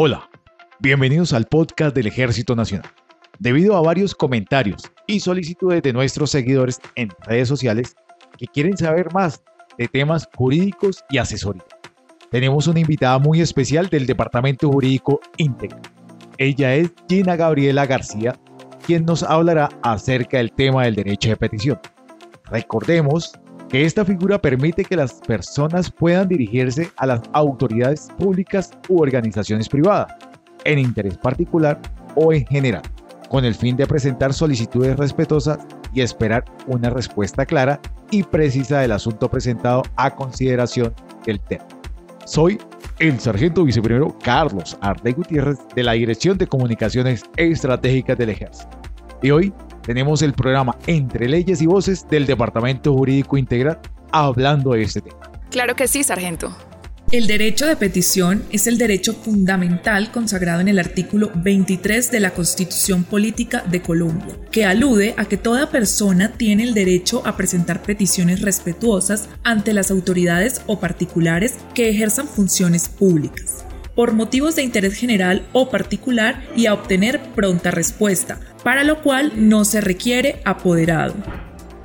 Hola, bienvenidos al podcast del Ejército Nacional. Debido a varios comentarios y solicitudes de nuestros seguidores en redes sociales que quieren saber más de temas jurídicos y asesoría, tenemos una invitada muy especial del Departamento Jurídico Íntegro. Ella es Gina Gabriela García, quien nos hablará acerca del tema del derecho de petición. Recordemos que esta figura permite que las personas puedan dirigirse a las autoridades públicas u organizaciones privadas, en interés particular o en general, con el fin de presentar solicitudes respetuosas y esperar una respuesta clara y precisa del asunto presentado a consideración del tema. Soy el sargento viceprimero Carlos Arde Gutiérrez de la Dirección de Comunicaciones Estratégicas del Ejército. Y hoy tenemos el programa Entre Leyes y Voces del Departamento Jurídico Integral hablando de este tema. Claro que sí, sargento. El derecho de petición es el derecho fundamental consagrado en el artículo 23 de la Constitución Política de Colombia, que alude a que toda persona tiene el derecho a presentar peticiones respetuosas ante las autoridades o particulares que ejerzan funciones públicas por motivos de interés general o particular y a obtener pronta respuesta, para lo cual no se requiere apoderado.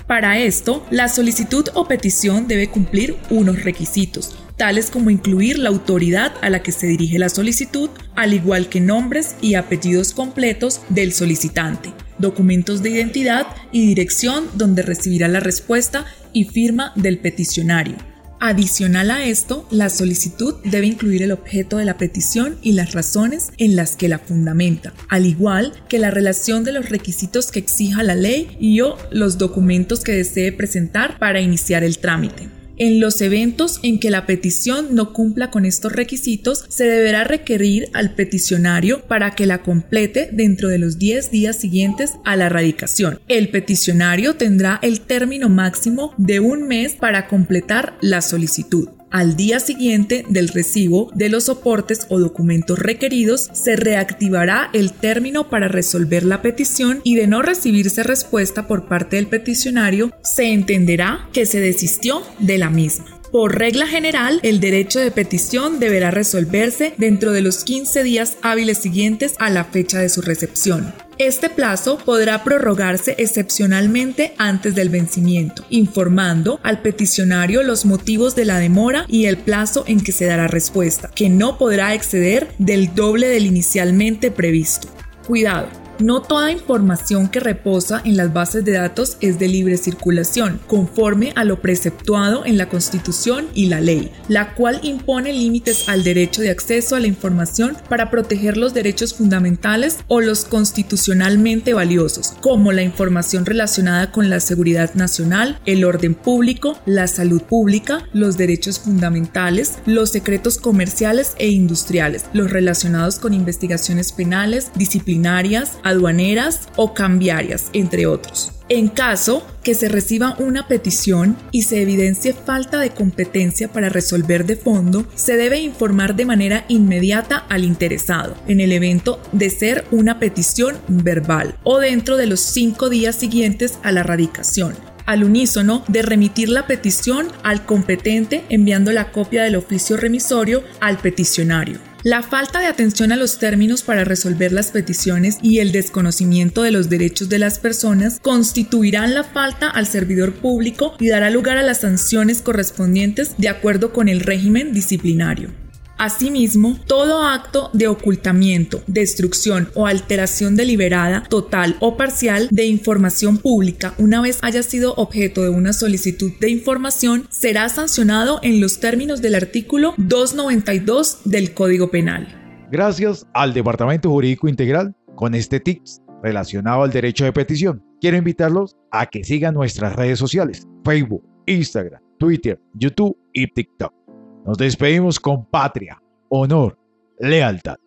Para esto, la solicitud o petición debe cumplir unos requisitos, tales como incluir la autoridad a la que se dirige la solicitud, al igual que nombres y apellidos completos del solicitante, documentos de identidad y dirección donde recibirá la respuesta y firma del peticionario Adicional a esto, la solicitud debe incluir el objeto de la petición y las razones en las que la fundamenta, al igual que la relación de los requisitos que exija la ley y o los documentos que desee presentar para iniciar el trámite. En los eventos en que la petición no cumpla con estos requisitos, se deberá requerir al peticionario para que la complete dentro de los 10 días siguientes a la radicación. El peticionario tendrá el término máximo de un mes para completar la solicitud. Al día siguiente del recibo de los soportes o documentos requeridos, se reactivará el término para resolver la petición y de no recibirse respuesta por parte del peticionario, se entenderá que se desistió de la misma. Por regla general, el derecho de petición deberá resolverse dentro de los 15 días hábiles siguientes a la fecha de su recepción. Este plazo podrá prorrogarse excepcionalmente antes del vencimiento, informando al peticionario los motivos de la demora y el plazo en que se dará respuesta, que no podrá exceder del doble del inicialmente previsto. Cuidado, no toda información que reposa en las bases de datos es de libre circulación, conforme a lo preceptuado en la Constitución y la ley, la cual impone límites al derecho de acceso a la información para proteger los derechos fundamentales o los constitucionalmente valiosos, como la información relacionada con la seguridad nacional, el orden público, la salud pública, los derechos fundamentales, los secretos comerciales e industriales, los relacionados con investigaciones penales, disciplinarias, aduaneras o cambiarias, entre otros. En caso que se reciba una petición y se evidencie falta de competencia para resolver de fondo, se debe informar de manera inmediata al interesado, en el evento de ser una petición verbal o dentro de los cinco días siguientes a la radicación al unísono de remitir la petición al competente enviando la copia del oficio remisorio al peticionario. La falta de atención a los términos para resolver las peticiones y el desconocimiento de los derechos de las personas constituirán la falta al servidor público y dará lugar a las sanciones correspondientes de acuerdo con el régimen disciplinario. Asimismo, todo acto de ocultamiento, destrucción o alteración deliberada, total o parcial de información pública una vez haya sido objeto de una solicitud de información será sancionado en los términos del artículo 292 del Código Penal. Gracias al Departamento Jurídico Integral con este tips relacionado al derecho de petición. Quiero invitarlos a que sigan nuestras redes sociales, Facebook, Instagram, Twitter, YouTube y TikTok. Nos despedimos con patria, honor, lealtad.